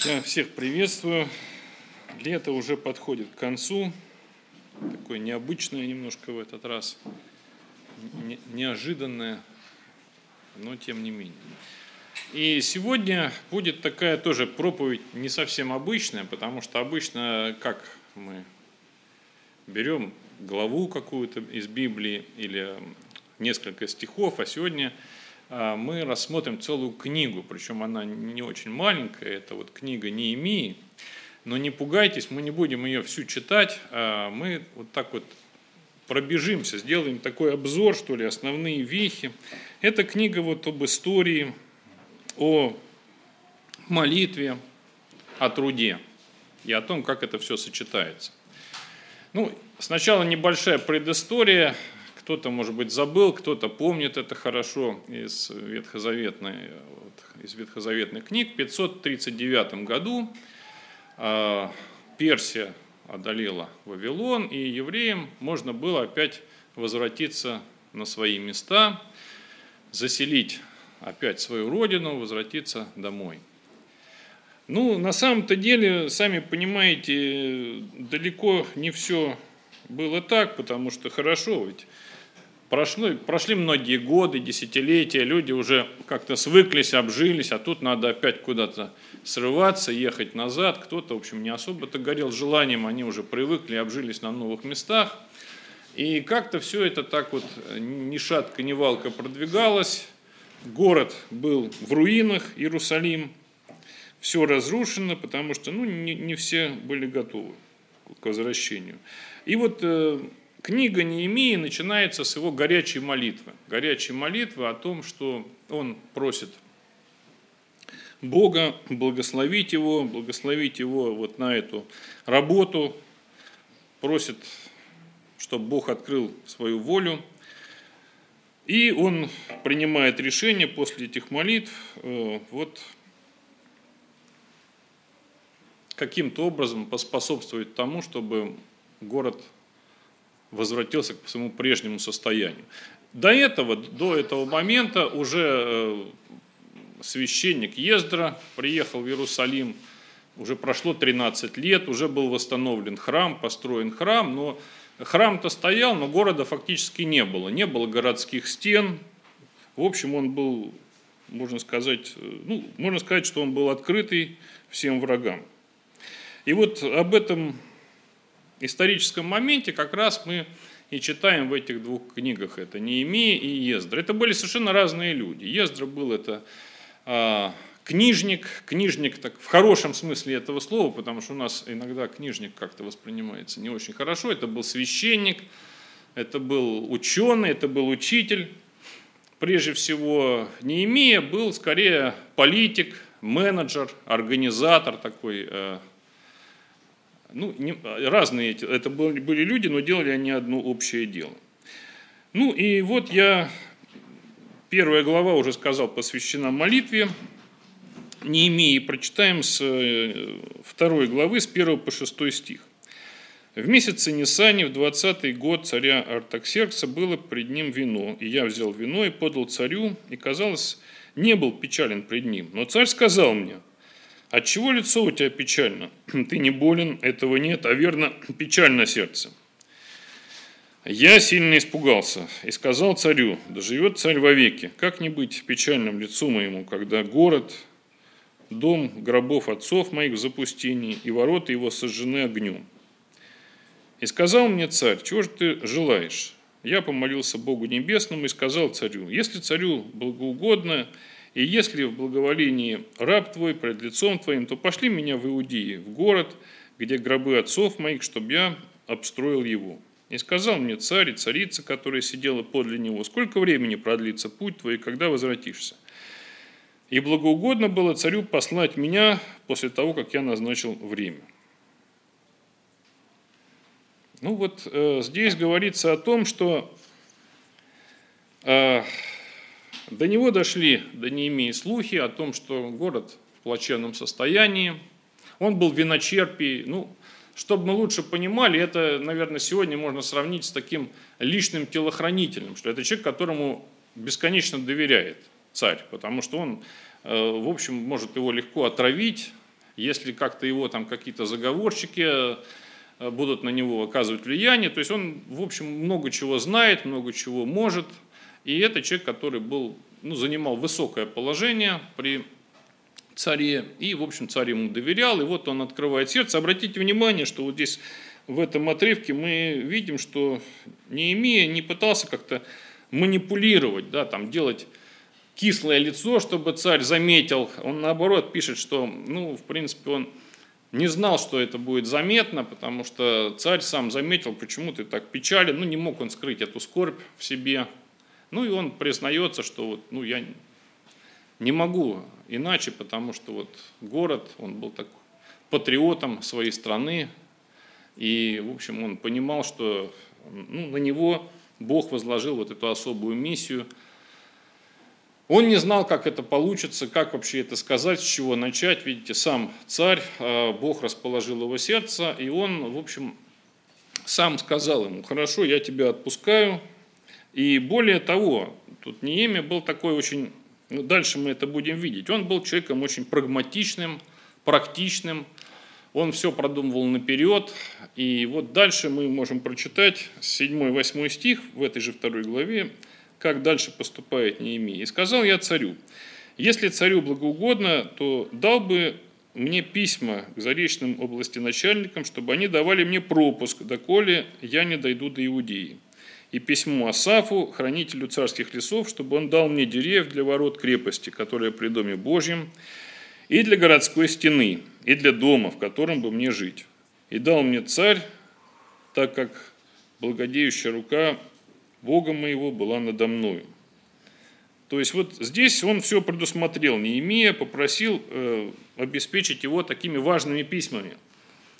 Я всех приветствую. Лето уже подходит к концу. Такое необычное немножко в этот раз. Не- Неожиданное, но тем не менее. И сегодня будет такая тоже проповедь не совсем обычная, потому что обычно, как мы берем главу какую-то из Библии или несколько стихов, а сегодня мы рассмотрим целую книгу, причем она не очень маленькая, это вот книга Неемии, но не пугайтесь, мы не будем ее всю читать, а мы вот так вот пробежимся, сделаем такой обзор, что ли, основные вехи. Это книга вот об истории, о молитве, о труде и о том, как это все сочетается. Ну, сначала небольшая предыстория. Кто-то, может быть, забыл, кто-то помнит это хорошо из ветхозаветной, вот, из ветхозаветных книг. В 539 году э, Персия одолела Вавилон, и евреям можно было опять возвратиться на свои места, заселить опять свою родину, возвратиться домой. Ну, на самом-то деле, сами понимаете, далеко не все было так, потому что хорошо, ведь прошло, прошли многие годы, десятилетия, люди уже как-то свыклись, обжились, а тут надо опять куда-то срываться, ехать назад. Кто-то, в общем, не особо-то горел желанием, они уже привыкли, обжились на новых местах. И как-то все это так вот ни шатка, ни валка продвигалось. Город был в руинах, Иерусалим. Все разрушено, потому что ну, не, не все были готовы к возвращению. И вот э, книга Неемии начинается с его горячей молитвы. Горячей молитвы о том, что он просит Бога благословить его, благословить его вот на эту работу, просит, чтобы Бог открыл свою волю. И он принимает решение после этих молитв э, вот каким-то образом поспособствовать тому, чтобы город возвратился к своему прежнему состоянию. До этого, до этого момента уже священник Ездра приехал в Иерусалим, уже прошло 13 лет, уже был восстановлен храм, построен храм, но храм-то стоял, но города фактически не было, не было городских стен. В общем, он был, можно сказать, ну, можно сказать, что он был открытый всем врагам. И вот об этом историческом моменте как раз мы и читаем в этих двух книгах. Это Неемия и Ездра. Это были совершенно разные люди. Ездра был это а, книжник, книжник так, в хорошем смысле этого слова, потому что у нас иногда книжник как-то воспринимается не очень хорошо. Это был священник, это был ученый, это был учитель. Прежде всего, Неемия был скорее политик, менеджер, организатор такой, ну, не, разные эти, это были, были люди, но делали они одно общее дело. Ну и вот я, первая глава уже сказал, посвящена молитве Неемии. Прочитаем с второй главы, с 1 по 6 стих. В месяце Нисани, в двадцатый год царя Артаксеркса было пред ним вино, и я взял вино и подал царю, и, казалось, не был печален пред ним. Но царь сказал мне – Отчего лицо у тебя печально? Ты не болен, этого нет, а верно, печально сердце. Я сильно испугался и сказал царю, да живет царь вовеки, как не быть печальным лицу моему, когда город, дом гробов отцов моих в запустении, и ворота его сожжены огнем. И сказал мне царь, чего же ты желаешь? Я помолился Богу Небесному и сказал царю, если царю благоугодно, и если в благоволении раб твой пред лицом твоим, то пошли меня в Иудеи, в город, где гробы отцов моих, чтобы я обстроил его. И сказал мне царь и царица, которая сидела подле него, сколько времени продлится путь твой, когда возвратишься. И благоугодно было царю послать меня после того, как я назначил время. Ну вот э, здесь говорится о том, что э, до него дошли, до Неемии, слухи о том, что город в плачевном состоянии. Он был виночерпий. Ну, чтобы мы лучше понимали, это, наверное, сегодня можно сравнить с таким личным телохранителем, что это человек, которому бесконечно доверяет царь, потому что он, в общем, может его легко отравить, если как-то его там какие-то заговорщики э, будут на него оказывать влияние. То есть он, в общем, много чего знает, много чего может. И это человек, который был, ну, занимал высокое положение при царе, и, в общем, царь ему доверял, и вот он открывает сердце. Обратите внимание, что вот здесь в этом отрывке мы видим, что Неемия не пытался как-то манипулировать, да, там, делать кислое лицо, чтобы царь заметил. Он наоборот пишет, что, ну, в принципе, он не знал, что это будет заметно, потому что царь сам заметил, почему ты так печален, ну, не мог он скрыть эту скорбь в себе. Ну, и он признается, что вот, ну, я не могу иначе, потому что вот город, он был так патриотом своей страны, и, в общем, он понимал, что ну, на него Бог возложил вот эту особую миссию. Он не знал, как это получится, как вообще это сказать, с чего начать. Видите, сам царь, а, Бог расположил его сердце, и он, в общем, сам сказал ему, хорошо, я тебя отпускаю. И более того, тут Неемия был такой очень, ну, дальше мы это будем видеть, он был человеком очень прагматичным, практичным, он все продумывал наперед. И вот дальше мы можем прочитать 7-8 стих в этой же второй главе, как дальше поступает Неемия. «И сказал я царю, если царю благоугодно, то дал бы мне письма к заречным области начальникам, чтобы они давали мне пропуск, доколе я не дойду до Иудеи. И письмо Асафу, хранителю царских лесов, чтобы он дал мне деревьев для ворот крепости, которая при доме Божьем, и для городской стены, и для дома, в котором бы мне жить. И дал мне царь, так как благодеющая рука Бога моего была надо мною. То есть вот здесь он все предусмотрел, Неемия попросил э, обеспечить его такими важными письмами.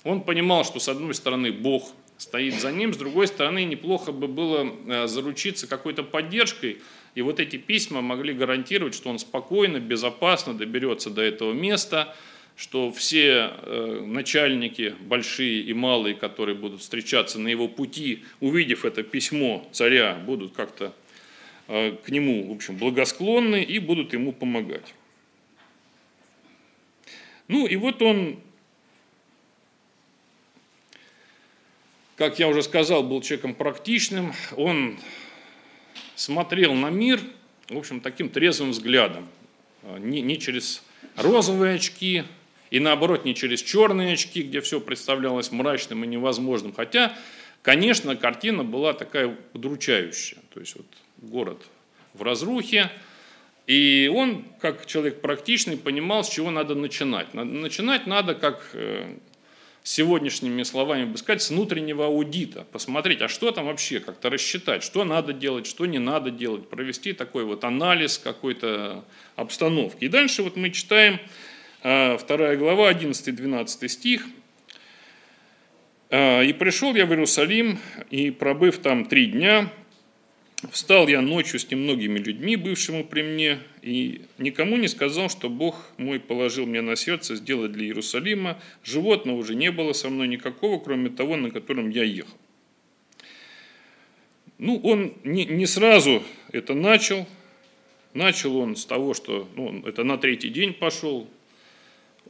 Он понимал, что с одной стороны Бог стоит за ним, с другой стороны неплохо бы было э, заручиться какой-то поддержкой – и вот эти письма могли гарантировать, что он спокойно, безопасно доберется до этого места, что все э, начальники, большие и малые, которые будут встречаться на его пути, увидев это письмо царя, будут как-то э, к нему, в общем, благосклонны и будут ему помогать. Ну и вот он, как я уже сказал, был человеком практичным, он смотрел на мир, в общем, таким трезвым взглядом. А, не, не через розовые очки, и наоборот, не через черные очки, где все представлялось мрачным и невозможным. Хотя, конечно, картина была такая удручающая. То есть вот город в разрухе, и он, как человек практичный, понимал, с чего надо начинать. Начинать надо, как э, сегодняшними словами бы сказать, с внутреннего аудита, посмотреть, а что там вообще, как-то рассчитать, что надо делать, что не надо делать, провести такой вот анализ какой-то обстановки. И дальше вот мы читаем а, вторая глава, 11-12 стих. «А, «И пришел я в Иерусалим, и пробыв там три дня, Встал я ночью с немногими людьми, бывшими при мне, и никому не сказал, что Бог мой положил мне на сердце сделать для Иерусалима. Животного уже не было со мной никакого, кроме того, на котором я ехал. Ну, он не, не сразу это начал. Начал он с того, что ну, это на третий день пошел.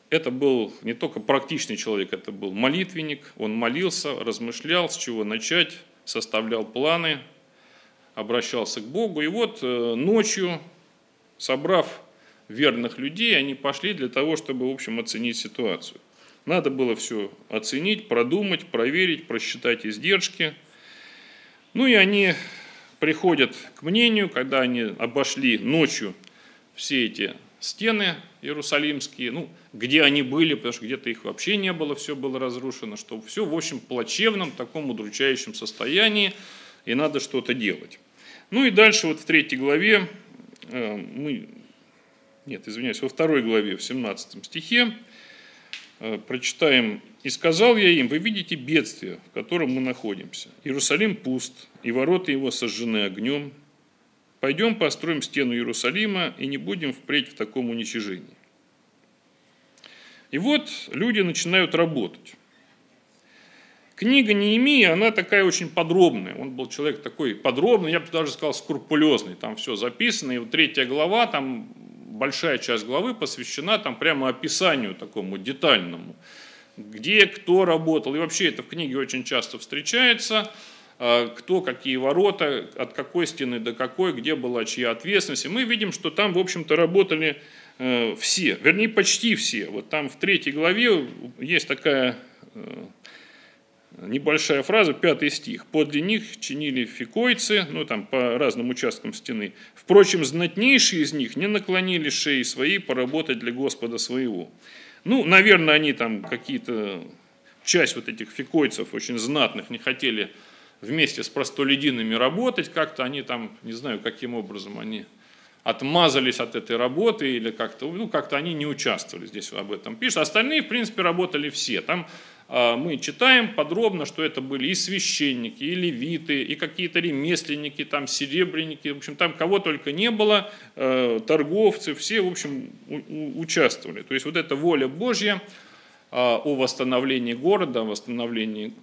Это был не только практичный человек, это был молитвенник. Он молился, размышлял, с чего начать, составлял планы – обращался к Богу. И вот э, ночью, собрав верных людей, они пошли для того, чтобы, в общем, оценить ситуацию. Надо было все оценить, продумать, проверить, просчитать издержки. Ну и они приходят к мнению, когда они обошли ночью все эти стены иерусалимские, ну, где они были, потому что где-то их вообще не было, все было разрушено, что все в общем плачевном, таком удручающем состоянии, и надо что-то делать. Ну и дальше вот в третьей главе, э, мы, нет, извиняюсь, во второй главе, в 17 стихе, э, прочитаем «И сказал я им, вы видите бедствие, в котором мы находимся. Иерусалим пуст, и ворота его сожжены огнем. Пойдем построим стену Иерусалима, и не будем впредь в таком уничижении». И вот люди начинают работать. Книга Неемия, она такая очень подробная. Он был человек такой подробный, я бы даже сказал, скрупулезный. Там все записано. И вот третья глава, там большая часть главы посвящена там прямо описанию такому детальному, где кто работал. И вообще это в книге очень часто встречается, а, кто какие ворота, от какой стены до какой, где была чья ответственность. И мы видим, что там, в общем-то, работали э, все, вернее, почти все. Вот там в третьей главе есть такая э, небольшая фраза, пятый стих. «Подле них чинили фикойцы, ну там по разным участкам стены. Впрочем, знатнейшие из них не наклонили шеи свои поработать для Господа своего». Ну, наверное, они там какие-то, часть вот этих фикойцев очень знатных не хотели вместе с простолюдинами работать, как-то они там, не знаю, каким образом они отмазались от этой работы или как-то, ну, как-то они не участвовали здесь об этом пишут. Остальные, в принципе, работали все. Там а, мы читаем подробно, что это были и священники, и левиты, и какие-то ремесленники, там серебряники, в общем, там кого только не было, э, торговцы, все, в общем, участвовали. То есть вот эта воля Божья а, о восстановлении города, о восстановлении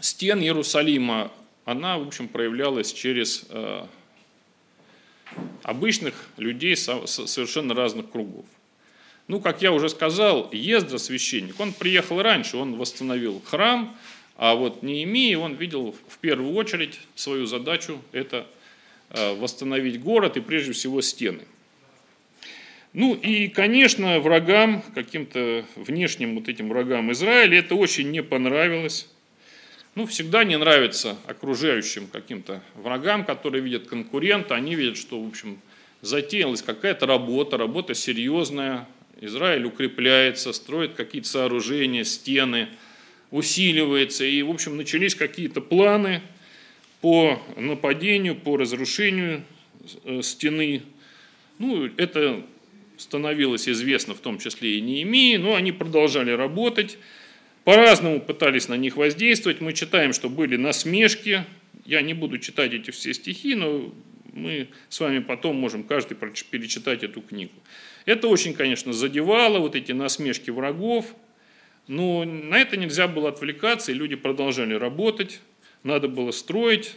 стен Иерусалима, она, в общем, проявлялась через э, обычных людей совершенно разных кругов. Ну, как я уже сказал, Ездра, священник, он приехал раньше, он восстановил храм, а вот Неемия, он видел в первую очередь свою задачу – это э, восстановить город и прежде всего стены. Ну и, конечно, врагам, каким-то внешним вот этим врагам Израиля это очень не понравилось. Ну, всегда не нравится окружающим каким-то врагам, которые видят конкурента, они видят, что, в общем, затеялась какая-то работа, работа серьезная, Израиль укрепляется, строит какие-то сооружения, стены, усиливается. И, в общем, начались какие-то планы по нападению, по разрушению э, стены. Ну, это становилось известно в том числе и Неемии, но они продолжали работать. По-разному пытались на них воздействовать. Мы читаем, что были насмешки. Я не буду читать эти все стихи, но мы с вами потом можем каждый перечитать эту книгу. Это очень, конечно, задевало вот эти насмешки врагов, но на это нельзя было отвлекаться, и люди продолжали работать, надо было строить.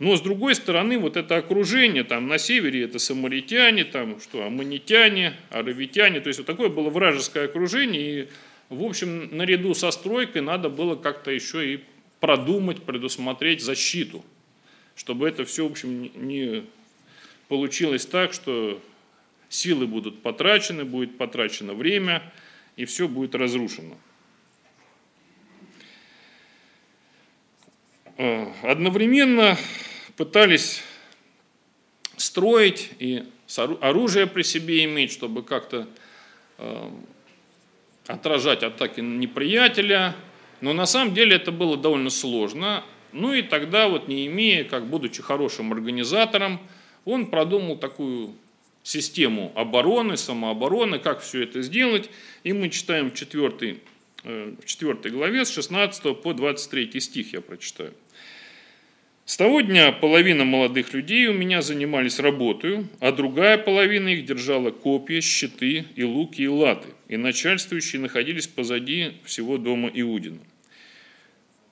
Но с другой стороны, вот это окружение, там на севере это самаритяне, там что, аммонитяне, аравитяне, то есть вот такое было вражеское окружение, и, в общем, наряду со стройкой надо было как-то еще и продумать, предусмотреть защиту, чтобы это все, в общем, не получилось так, что силы будут потрачены, будет потрачено время, и все будет разрушено. Э, одновременно пытались строить и оружие при себе иметь, чтобы как-то э, отражать атаки неприятеля. Но на самом деле это было довольно сложно. Ну и тогда вот не имея, как будучи хорошим организатором, он продумал такую систему обороны, самообороны, как все это сделать. И мы читаем в 4, э, в 4 главе с 16 по 23 стих я прочитаю. С того дня половина молодых людей у меня занимались работой, а другая половина их держала копья, щиты и луки и латы, и начальствующие находились позади всего дома Иудина.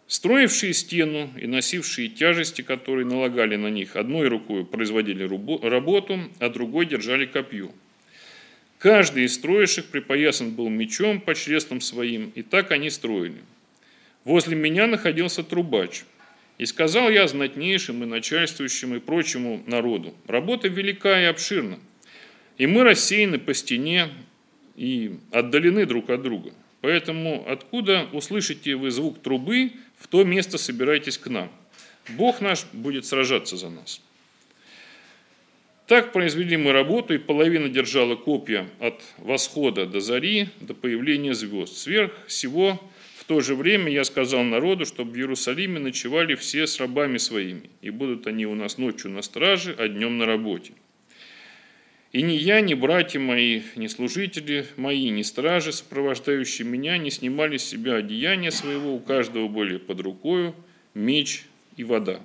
Строившие стену и носившие тяжести, которые налагали на них, одной рукой производили работу, а другой держали копье. Каждый из строивших припоясан был мечом по чрестам своим, и так они строили. Возле меня находился трубач. И сказал я знатнейшим и начальствующим и прочему народу, работа велика и обширна, и мы рассеяны по стене и отдалены друг от друга. Поэтому откуда услышите вы звук трубы, в то место собирайтесь к нам. Бог наш будет сражаться за нас. Так произвели мы работу, и половина держала копья от восхода до зари, до появления звезд. Сверх всего то же время я сказал народу, чтобы в Иерусалиме ночевали все с рабами своими, и будут они у нас ночью на страже, а днем на работе. И ни я, ни братья мои, ни служители мои, ни стражи, сопровождающие меня, не снимали с себя одеяния своего, у каждого были под рукою меч и вода.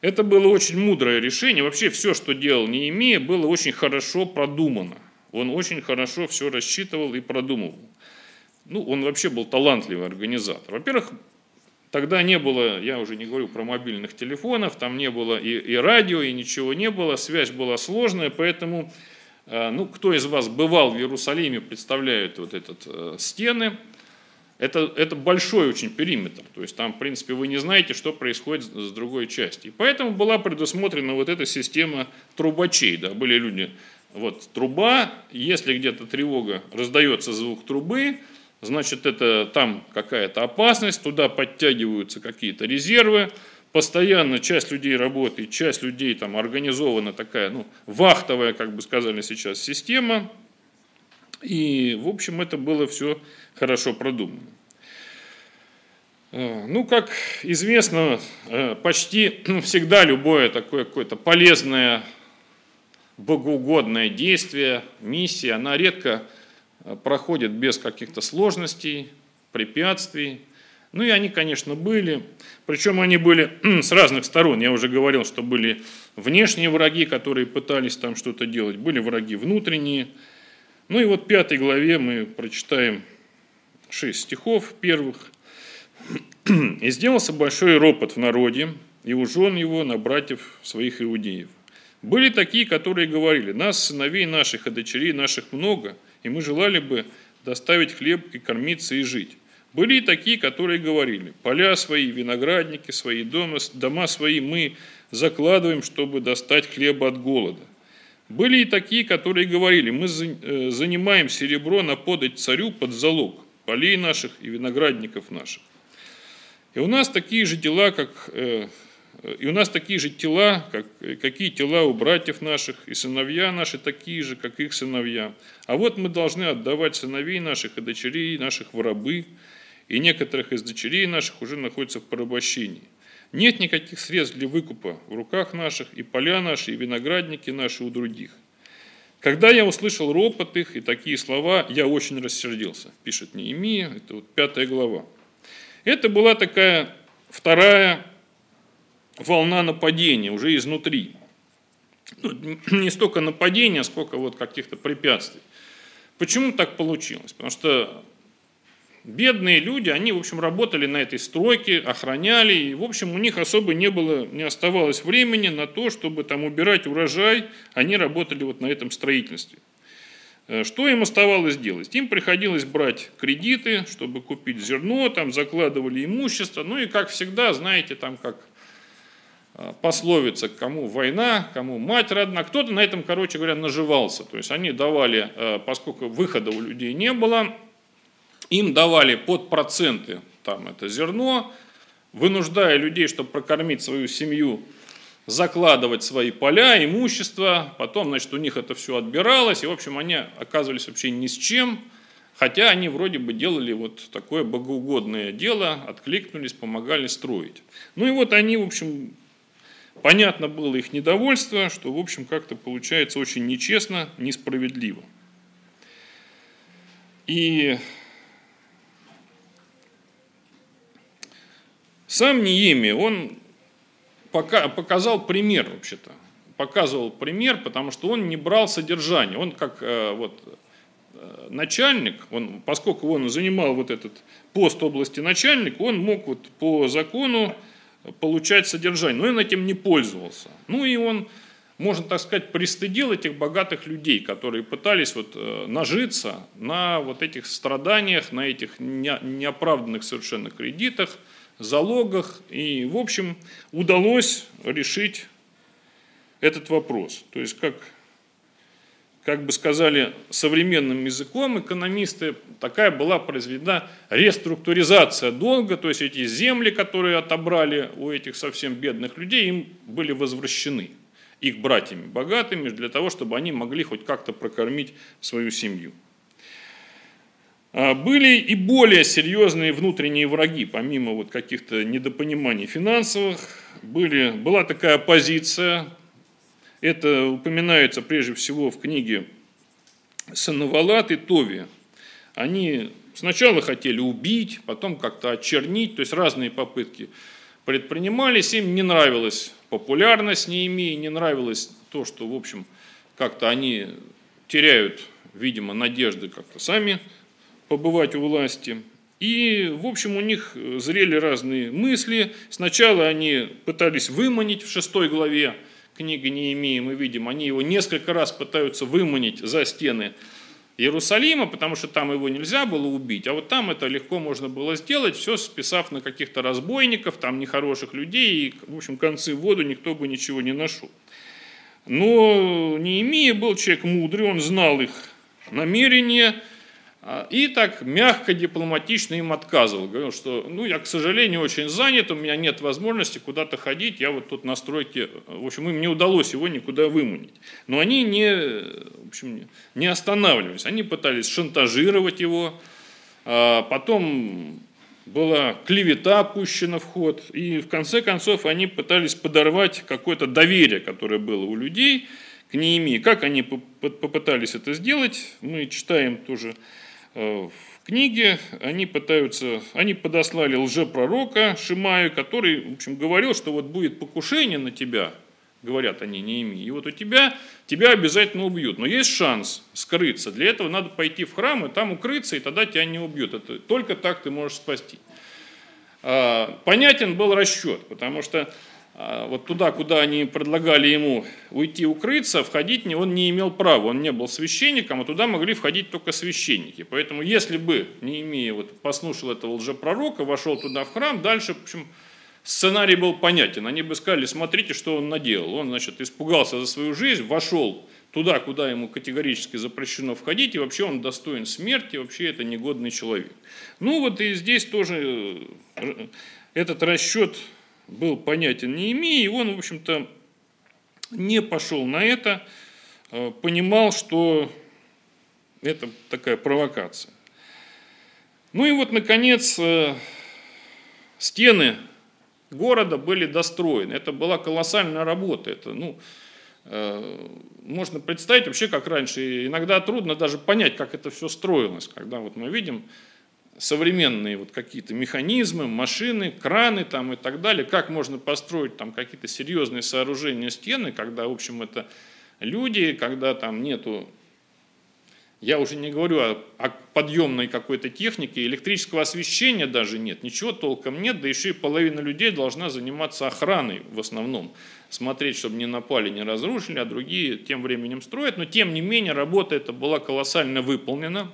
Это было очень мудрое решение. Вообще все, что делал Неемия, было очень хорошо продумано. Он очень хорошо все рассчитывал и продумывал. Ну, он вообще был талантливый организатор. Во-первых, Тогда не было, я уже не говорю про мобильных телефонов, там не было и, и радио, и ничего не было, связь была сложная, поэтому, э, ну, кто из вас бывал в Иерусалиме, представляет вот этот э, стены, это, это большой очень периметр, то есть там, в принципе, вы не знаете, что происходит с другой части. Поэтому была предусмотрена вот эта система трубачей, да, были люди, вот труба, если где-то тревога, раздается звук трубы, значит, это там какая-то опасность, туда подтягиваются какие-то резервы, постоянно часть людей работает, часть людей там организована такая, ну, вахтовая, как бы сказали сейчас, система. И, в общем, это было все хорошо продумано. Э, ну, как известно, э, почти ну, всегда любое такое какое-то полезное, богоугодное действие, миссия, она редко проходит без каких-то сложностей, препятствий. Ну и они, конечно, были. Причем они были с разных сторон. Я уже говорил, что были внешние враги, которые пытались там что-то делать. Были враги внутренние. Ну и вот в пятой главе мы прочитаем шесть стихов первых. «И сделался большой ропот в народе, и у жен его на братьев своих иудеев. Были такие, которые говорили, нас, сыновей наших и дочерей наших много – и мы желали бы доставить хлеб и кормиться и жить. Были и такие, которые говорили, поля свои, виноградники свои, дома, дома свои мы закладываем, чтобы достать хлеба от голода. Были и такие, которые говорили, мы э, занимаем серебро на подать царю под залог полей наших и виноградников наших. И у нас такие же дела, как э, и у нас такие же тела, как, какие тела у братьев наших, и сыновья наши такие же, как их сыновья. А вот мы должны отдавать сыновей наших и дочерей наших в рабы, и некоторых из дочерей наших уже находятся в порабощении. Нет никаких средств для выкупа в руках наших, и поля наши, и виноградники наши у других. Когда я услышал ропот их и такие слова, я очень рассердился, пишет Неемия, это вот пятая глава. Это была такая вторая волна нападения уже изнутри. Ну, не столько нападения, сколько вот каких-то препятствий. Почему так получилось? Потому что бедные люди, они, в общем, работали на этой стройке, охраняли, и, в общем, у них особо не было, не оставалось времени на то, чтобы там убирать урожай, они работали вот на этом строительстве. Э, что им оставалось делать? Им приходилось брать кредиты, чтобы купить зерно, там закладывали имущество, ну и, как всегда, знаете, там как пословица, кому война, кому мать родна. Кто-то на этом, короче говоря, наживался. То есть они давали, э, поскольку выхода у людей не было, им давали под проценты там это зерно, вынуждая людей, чтобы прокормить свою семью, закладывать свои поля, имущество, потом, значит, у них это все отбиралось, и, в общем, они оказывались вообще ни с чем, хотя они вроде бы делали вот такое богоугодное дело, откликнулись, помогали строить. Ну и вот они, в общем, Понятно было их недовольство, что, в общем, как-то получается очень нечестно, несправедливо. И сам Ниеми, он показал пример вообще-то. Показывал пример, потому что он не брал содержание. Он как э, вот, э, начальник, он, поскольку он занимал вот этот пост области начальника, он мог вот по закону получать содержание. Но он этим не пользовался. Ну и он, можно так сказать, пристыдил этих богатых людей, которые пытались вот э, нажиться на вот этих страданиях, на этих неоправданных совершенно кредитах, залогах. И, в общем, удалось решить этот вопрос. То есть, как как бы сказали современным языком экономисты, такая была произведена реструктуризация долга, то есть эти земли, которые отобрали у этих совсем бедных людей, им были возвращены их братьями богатыми для того, чтобы они могли хоть как-то прокормить свою семью. А были и более серьезные внутренние враги, помимо вот каких-то недопониманий финансовых. Были, была такая оппозиция, это упоминается прежде всего в книге Санавалат и Тови. Они сначала хотели убить, потом как-то очернить, то есть разные попытки предпринимались, им не нравилась популярность Неемии, не нравилось то, что, в общем, как-то они теряют, видимо, надежды как-то сами побывать у власти. И, в общем, у них зрели разные мысли. Сначала они пытались выманить в шестой главе книги Неемии, мы видим, они его несколько раз пытаются выманить за стены Иерусалима, потому что там его нельзя было убить, а вот там это легко можно было сделать, все списав на каких-то разбойников, там нехороших людей, и, в общем, концы в воду никто бы ничего не нашел. Но Неемия был человек мудрый, он знал их намерения, и так мягко, дипломатично им отказывал. Говорил, что ну, я, к сожалению, очень занят, у меня нет возможности куда-то ходить, я вот тут на стройке, в общем, им не удалось его никуда выманить. Но они не, в общем, не останавливались, они пытались шантажировать его, а потом была клевета пущена в ход, и в конце концов они пытались подорвать какое-то доверие, которое было у людей к Неемии. Как они попытались это сделать, мы читаем тоже в книге они пытаются, они подослали лжепророка Шимаю, который, в общем, говорил, что вот будет покушение на тебя, говорят они, не ими, и вот у тебя, тебя обязательно убьют. Но есть шанс скрыться. Для этого надо пойти в храм и там укрыться, и тогда тебя не убьют. Это, только так ты можешь спасти. А, понятен был расчет, потому что вот туда, куда они предлагали ему уйти укрыться, входить он не имел права, он не был священником, а туда могли входить только священники. Поэтому если бы, не имея, вот, послушал этого лжепророка, вошел туда в храм, дальше, в общем, сценарий был понятен. Они бы сказали, смотрите, что он наделал. Он, значит, испугался за свою жизнь, вошел туда, куда ему категорически запрещено входить, и вообще он достоин смерти, вообще это негодный человек. Ну вот и здесь тоже э, этот расчет был понятен не имея, и он, в общем-то, не пошел на это, э, понимал, что это такая провокация. Ну и вот, наконец, э, стены города были достроены. Это была колоссальная работа. Это, ну, э, можно представить вообще, как раньше. Иногда трудно даже понять, как это все строилось. Когда вот мы видим современные вот какие-то механизмы, машины, краны там и так далее, как можно построить там какие-то серьезные сооружения стены, когда, в общем, это люди, когда там нету, я уже не говорю о, о подъемной какой-то технике, электрического освещения даже нет, ничего толком нет, да еще и половина людей должна заниматься охраной в основном, смотреть, чтобы не напали, не разрушили, а другие тем временем строят, но тем не менее работа эта была колоссально выполнена,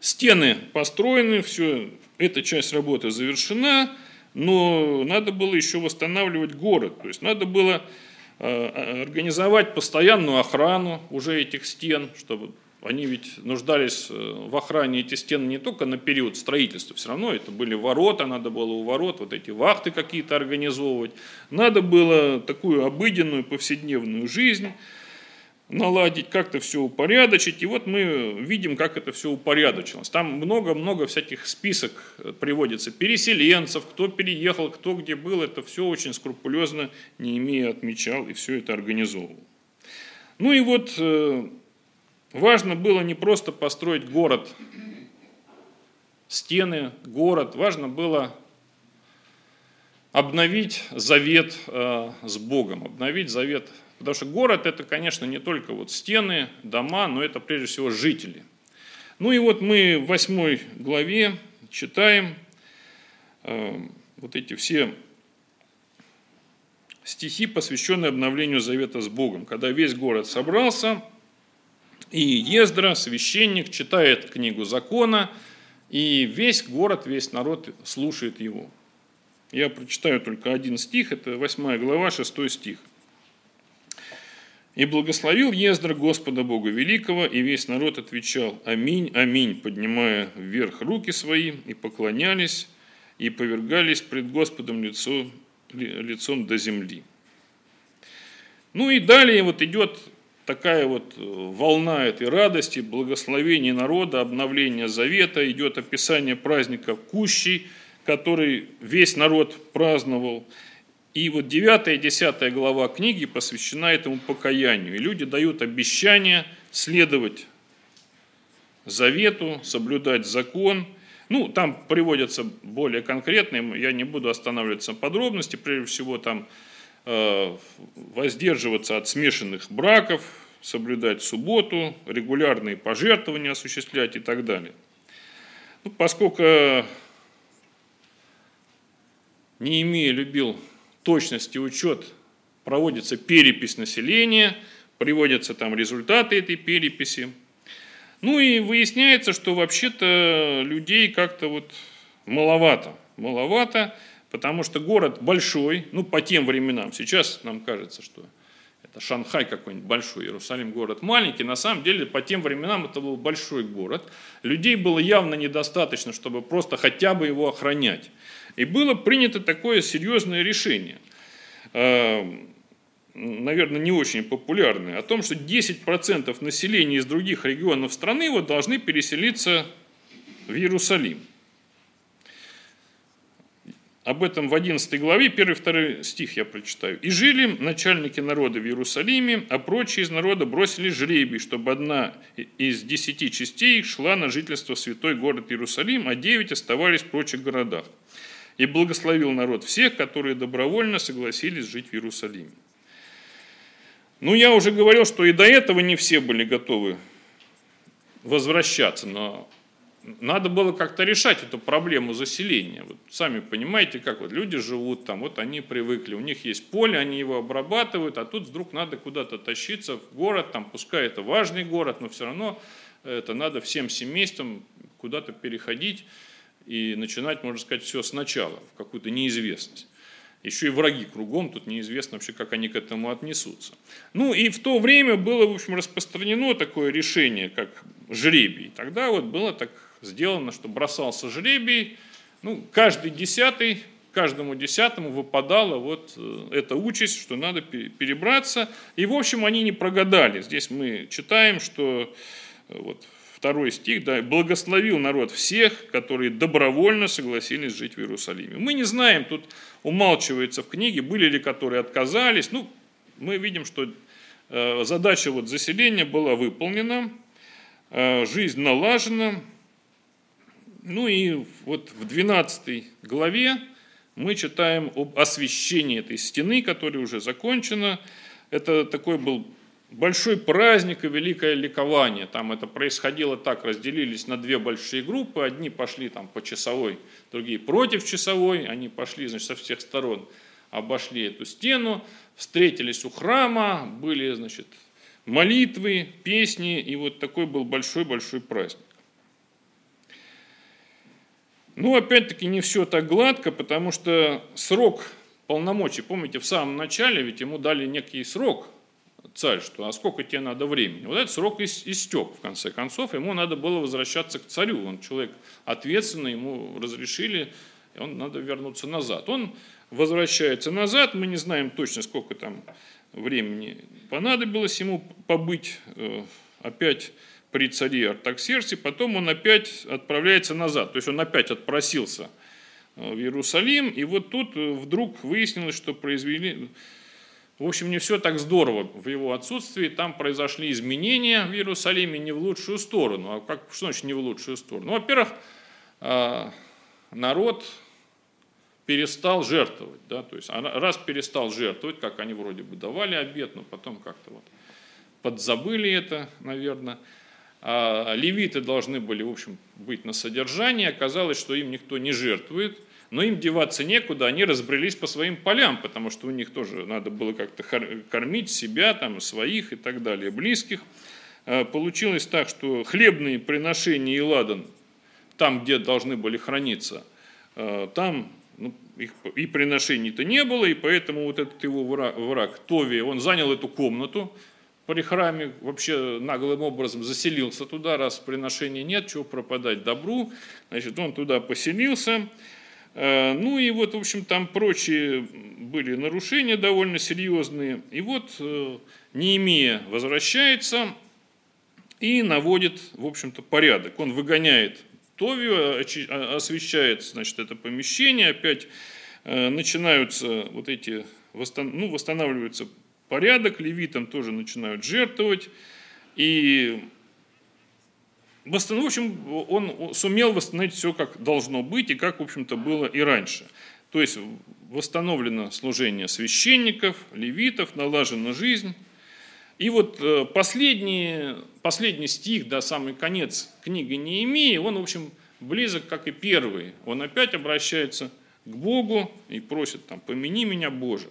Стены построены, все, эта часть работы завершена, но надо было еще восстанавливать город. То есть надо было э, организовать постоянную охрану уже этих стен, чтобы они ведь нуждались э, в охране эти стены не только на период строительства, все равно это были ворота, надо было у ворот вот эти вахты какие-то организовывать, надо было такую обыденную повседневную жизнь наладить, как-то все упорядочить. И вот мы видим, как это все упорядочилось. Там много-много всяких список приводится переселенцев, кто переехал, кто где был. Это все очень скрупулезно, не имея отмечал, и все это организовывал. Ну и вот э, важно было не просто построить город, стены, город. Важно было обновить завет э, с Богом, обновить завет Потому что город это, конечно, не только вот стены, дома, но это прежде всего жители. Ну и вот мы в восьмой главе читаем э, вот эти все стихи, посвященные обновлению завета с Богом. Когда весь город собрался, и Ездра, священник, читает книгу закона, и весь город, весь народ слушает его. Я прочитаю только один стих, это 8 глава, 6 стих. И благословил Ездра Господа Бога Великого, и весь народ отвечал «Аминь, аминь», поднимая вверх руки свои, и поклонялись, и повергались пред Господом лицо, лицом до земли. Ну и далее вот идет такая вот э, волна этой радости, благословения народа, обновления завета, идет описание праздника Кущей, который весь народ праздновал – и вот 9 и 10 глава книги посвящена этому покаянию. И люди дают обещание следовать завету, соблюдать закон. Ну, там приводятся более конкретные, я не буду останавливаться на подробности, прежде всего там э, воздерживаться от смешанных браков, соблюдать субботу, регулярные пожертвования осуществлять и так далее. Ну, поскольку не имея любил точности учет, проводится перепись населения, приводятся там результаты этой переписи. Ну и выясняется, что вообще-то людей как-то вот маловато. Маловато, потому что город большой, ну по тем временам. Сейчас нам кажется, что это Шанхай какой-нибудь большой, Иерусалим город маленький. На самом деле по тем временам это был большой город. Людей было явно недостаточно, чтобы просто хотя бы его охранять. И было принято такое серьезное решение, э, наверное, не очень популярное, о том, что 10% населения из других регионов страны вот должны переселиться в Иерусалим. Об этом в 11 главе, 1-2 стих я прочитаю. «И жили начальники народа в Иерусалиме, а прочие из народа бросили жребий, чтобы одна из десяти частей шла на жительство в святой город Иерусалим, а девять оставались в прочих городах. И благословил народ всех, которые добровольно согласились жить в Иерусалиме». Ну, я уже говорил, что и до этого не все были готовы возвращаться, но надо было как-то решать эту проблему заселения. Вот сами понимаете, как вот люди живут там, вот они привыкли, у них есть поле, они его обрабатывают, а тут вдруг надо куда-то тащиться в город, там, пускай это важный город, но все равно это надо всем семействам куда-то переходить и начинать, можно сказать, все сначала, в какую-то неизвестность. Еще и враги кругом, тут неизвестно вообще, как они к этому отнесутся. Ну и в то время было, в общем, распространено такое решение, как жребий. Тогда вот было так сделано, что бросался жребий, ну, каждый десятый, каждому десятому выпадала вот э, эта участь, что надо перебраться. И, в общем, они не прогадали. Здесь мы читаем, что э, вот второй стих, да, благословил народ всех, которые добровольно согласились жить в Иерусалиме. Мы не знаем, тут умалчивается в книге, были ли которые отказались. Ну, мы видим, что э, задача вот заселения была выполнена, жизнь налажена, ну и вот в 12 главе мы читаем об освящении этой стены, которая уже закончена. Это такой был большой праздник и великое ликование. Там это происходило так, разделились на две большие группы. Одни пошли там по часовой, другие против часовой. Они пошли значит, со всех сторон, обошли эту стену, встретились у храма, были значит, молитвы, песни. И вот такой был большой-большой праздник. Ну, опять-таки, не все так гладко, потому что срок полномочий, помните, в самом начале ведь ему дали некий срок, царь, что а сколько тебе надо времени. Вот этот срок истек, в конце концов, ему надо было возвращаться к царю. Он человек ответственный, ему разрешили, и он надо вернуться назад. Он возвращается назад, мы не знаем точно, сколько там времени понадобилось ему побыть э, опять при царе Артаксерсе, потом он опять отправляется назад, то есть он опять отпросился э, в Иерусалим, и вот тут э, вдруг выяснилось, что произвели, в общем, не все так здорово в его отсутствии, там произошли изменения в Иерусалиме не в лучшую сторону, а как, что значит не в лучшую сторону? Ну, во-первых, э, народ перестал жертвовать, да, то есть раз перестал жертвовать, как они вроде бы давали обед, но потом как-то вот подзабыли это, наверное, а левиты должны были, в общем, быть на содержании. Оказалось, что им никто не жертвует, но им деваться некуда, они разбрелись по своим полям, потому что у них тоже надо было как-то кормить себя, там, своих и так далее, близких. А получилось так, что хлебные приношения и ладан, там, где должны были храниться, а, там ну, их и приношений-то не было, и поэтому вот этот его враг, враг Тови, он занял эту комнату, при храме вообще наглым образом заселился туда, раз приношений нет, чего пропадать добру. Значит, он туда поселился. Э, ну и вот, в общем, там прочие были нарушения довольно серьезные. И вот э, Неемия возвращается и наводит, в общем-то, порядок. Он выгоняет Товию, освещает, значит, это помещение, опять э, начинаются вот эти, ну, восстанавливаются порядок, левитам тоже начинают жертвовать. И в общем, он сумел восстановить все, как должно быть, и как, в общем-то, было и раньше. То есть восстановлено служение священников, левитов, налажена жизнь. И вот э, последний, последний стих, да, самый конец книги Неемии, он, в общем, близок, как и первый. Он опять обращается к Богу и просит там, помяни меня, Боже.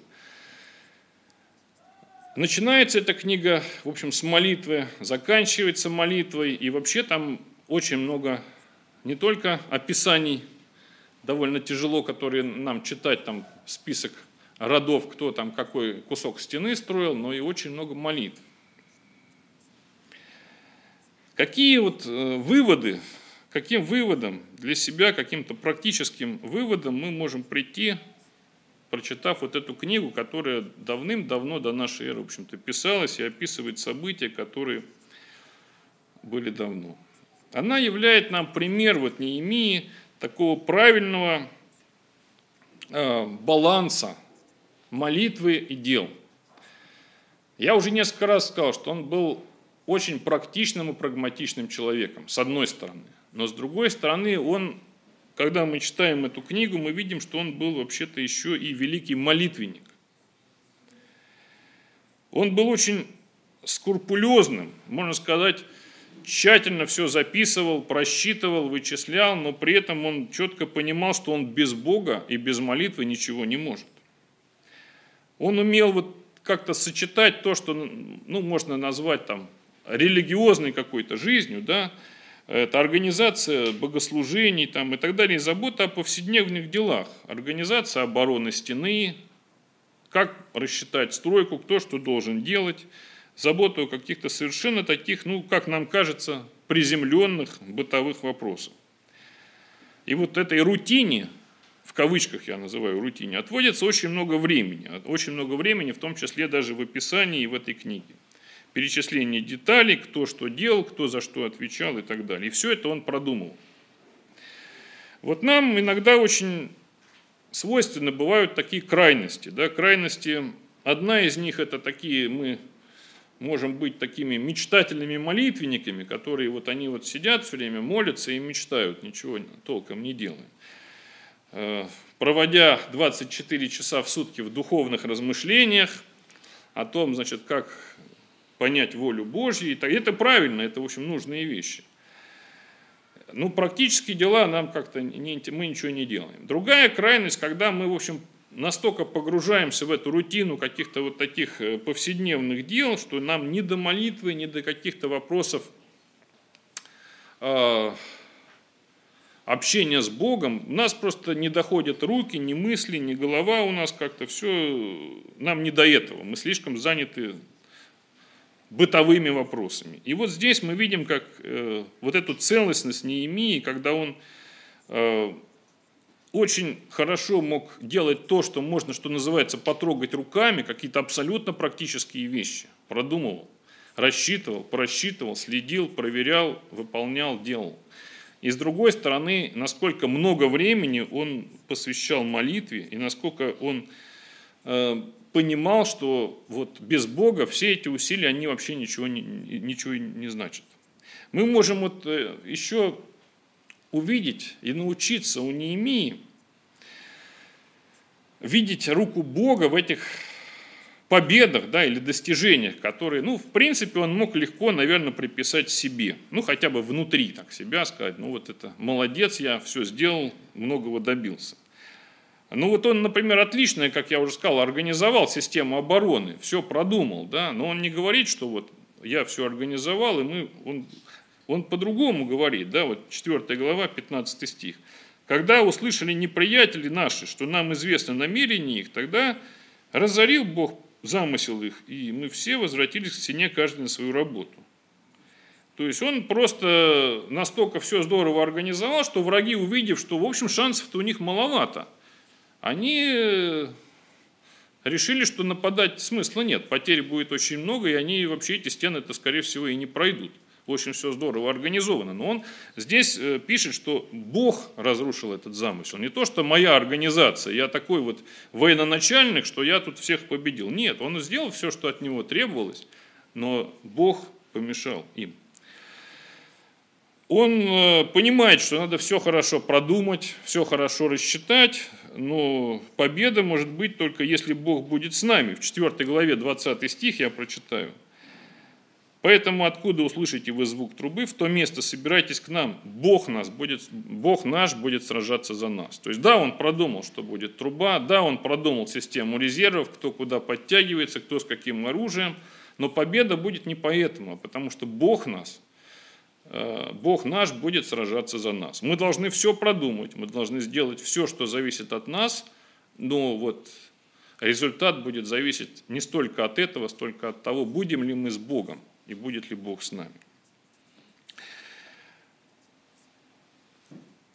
Начинается эта книга, в общем, с молитвы, заканчивается молитвой, и вообще там очень много не только описаний, довольно тяжело, которые нам читать, там список родов, кто там какой кусок стены строил, но и очень много молитв. Какие вот э, выводы, каким выводом для себя, каким-то практическим выводом мы можем прийти, прочитав вот эту книгу, которая давным-давно до нашей эры, в общем-то, писалась и описывает события, которые были давно. Она являет нам пример вот Неемии такого правильного э, баланса молитвы и дел. Я уже несколько раз сказал, что он был очень практичным и прагматичным человеком, с одной стороны. Но с другой стороны, он, когда мы читаем эту книгу, мы видим, что он был вообще-то еще и великий молитвенник. Он был очень скрупулезным, можно сказать, тщательно все записывал, просчитывал, вычислял, но при этом он четко понимал, что он без Бога и без молитвы ничего не может. Он умел вот как-то сочетать то, что ну, можно назвать там религиозной какой-то жизнью, да, это организация богослужений там, и так далее, и забота о повседневных делах, организация обороны стены, как рассчитать стройку, кто что должен делать, забота о каких-то совершенно таких, ну, как нам кажется, приземленных бытовых вопросах. И вот этой рутине, в кавычках я называю рутине, отводится очень много времени. Очень много времени, в том числе даже в описании и в этой книге перечисление деталей, кто что делал, кто за что отвечал и так далее. И все это он продумал. Вот нам иногда очень свойственно бывают такие крайности. Да? Крайности, одна из них это такие, мы можем быть такими мечтательными молитвенниками, которые вот они вот сидят все время, молятся и мечтают, ничего толком не делая. Э, проводя 24 часа в сутки в духовных размышлениях о том, значит, как понять волю Божью. И это правильно, это, в общем, нужные вещи. Ну, практические дела нам как-то, не, мы ничего не делаем. Другая крайность, когда мы, в общем, настолько погружаемся в эту рутину каких-то вот таких э, повседневных дел, что нам ни до молитвы, ни до каких-то вопросов э, общения с Богом, у нас просто не доходят руки, ни мысли, ни голова у нас как-то все, нам не до этого. Мы слишком заняты бытовыми вопросами. И вот здесь мы видим, как э, вот эту целостность Неемии, когда он э, очень хорошо мог делать то, что можно, что называется, потрогать руками, какие-то абсолютно практические вещи. Продумывал, рассчитывал, просчитывал, следил, проверял, выполнял, делал. И с другой стороны, насколько много времени он посвящал молитве, и насколько он э, понимал, что вот без Бога все эти усилия, они вообще ничего не, ничего не значат. Мы можем вот э, еще увидеть и научиться у Неемии видеть руку Бога в этих победах да, или достижениях, которые, ну, в принципе, он мог легко, наверное, приписать себе. Ну, хотя бы внутри так себя сказать, ну, вот это молодец, я все сделал, многого добился. Ну вот он, например, отлично, как я уже сказал, организовал систему обороны, все продумал, да, но он не говорит, что вот я все организовал, и мы, он, он по-другому говорит, да, вот 4 глава, 15 стих. Когда услышали неприятели наши, что нам известно намерение их, тогда разорил Бог замысел их, и мы все возвратились к стене, каждый на свою работу. То есть он просто настолько все здорово организовал, что враги, увидев, что, в общем, шансов-то у них маловато – они э, решили, что нападать смысла нет, потерь будет очень много, и они вообще эти стены это скорее всего, и не пройдут. Очень все здорово организовано. Но он здесь э, пишет, что Бог разрушил этот замысел. Не то, что моя организация, я такой вот военачальник, что я тут всех победил. Нет, он сделал все, что от него требовалось, но Бог помешал им. Он э, понимает, что надо все хорошо продумать, все хорошо рассчитать, но победа может быть только если Бог будет с нами. В 4 главе 20 стих я прочитаю. Поэтому откуда услышите вы звук трубы, в то место собирайтесь к нам. Бог, нас будет, Бог наш будет сражаться за нас. То есть да, он продумал, что будет труба, да, он продумал систему резервов, кто куда подтягивается, кто с каким оружием, но победа будет не поэтому, а потому что Бог нас, Бог наш будет сражаться за нас. Мы должны все продумать, мы должны сделать все, что зависит от нас, но вот результат будет зависеть не столько от этого, столько от того, будем ли мы с Богом и будет ли Бог с нами.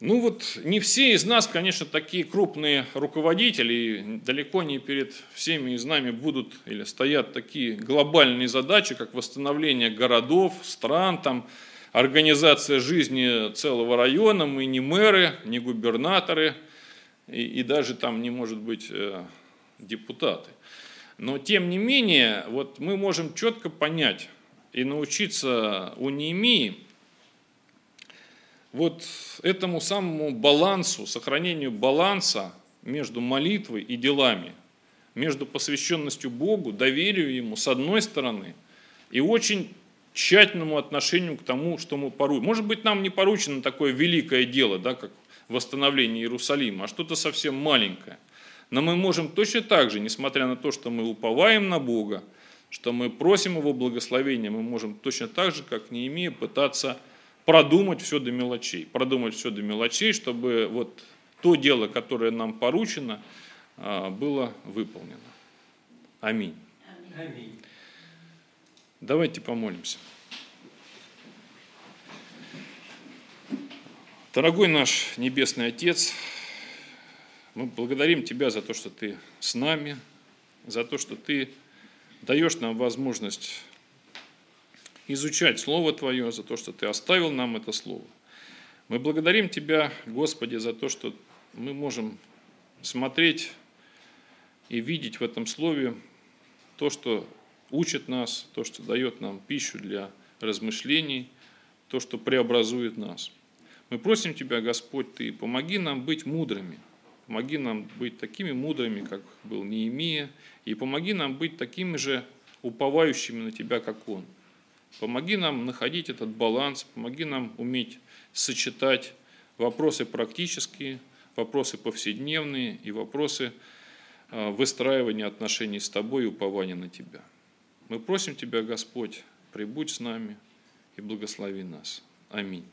Ну вот не все из нас, конечно, такие крупные руководители, и далеко не перед всеми из нами будут или стоят такие глобальные задачи, как восстановление городов, стран, там, организация жизни целого района. Мы не мэры, не губернаторы, и, и даже там не может быть э, депутаты. Но тем не менее, вот мы можем четко понять, и научиться у Неемии вот этому самому балансу, сохранению баланса между молитвой и делами, между посвященностью Богу, доверию Ему с одной стороны, и очень тщательному отношению к тому, что мы поручим. Может быть, нам не поручено такое великое дело, да, как восстановление Иерусалима, а что-то совсем маленькое. Но мы можем точно так же, несмотря на то, что мы уповаем на Бога, что мы просим Его благословения, мы можем точно так же, как не имея, пытаться продумать все до мелочей. Продумать все до мелочей, чтобы вот то дело, которое нам поручено, а, было выполнено. Аминь. Аминь. Давайте помолимся. Дорогой наш Небесный Отец, мы благодарим Тебя за то, что Ты с нами, за то, что Ты даешь нам возможность изучать Слово Твое, за то, что Ты оставил нам это Слово. Мы благодарим Тебя, Господи, за то, что мы можем смотреть и видеть в этом Слове то, что учит нас, то, что дает нам пищу для размышлений, то, что преобразует нас. Мы просим Тебя, Господь, Ты помоги нам быть мудрыми – Помоги нам быть такими мудрыми, как был Неемия, и помоги нам быть такими же уповающими на Тебя, как Он. Помоги нам находить этот баланс, помоги нам уметь сочетать вопросы практические, вопросы повседневные и вопросы а, выстраивания отношений с Тобой и упования на Тебя. Мы просим Тебя, Господь, прибудь с нами и благослови нас. Аминь.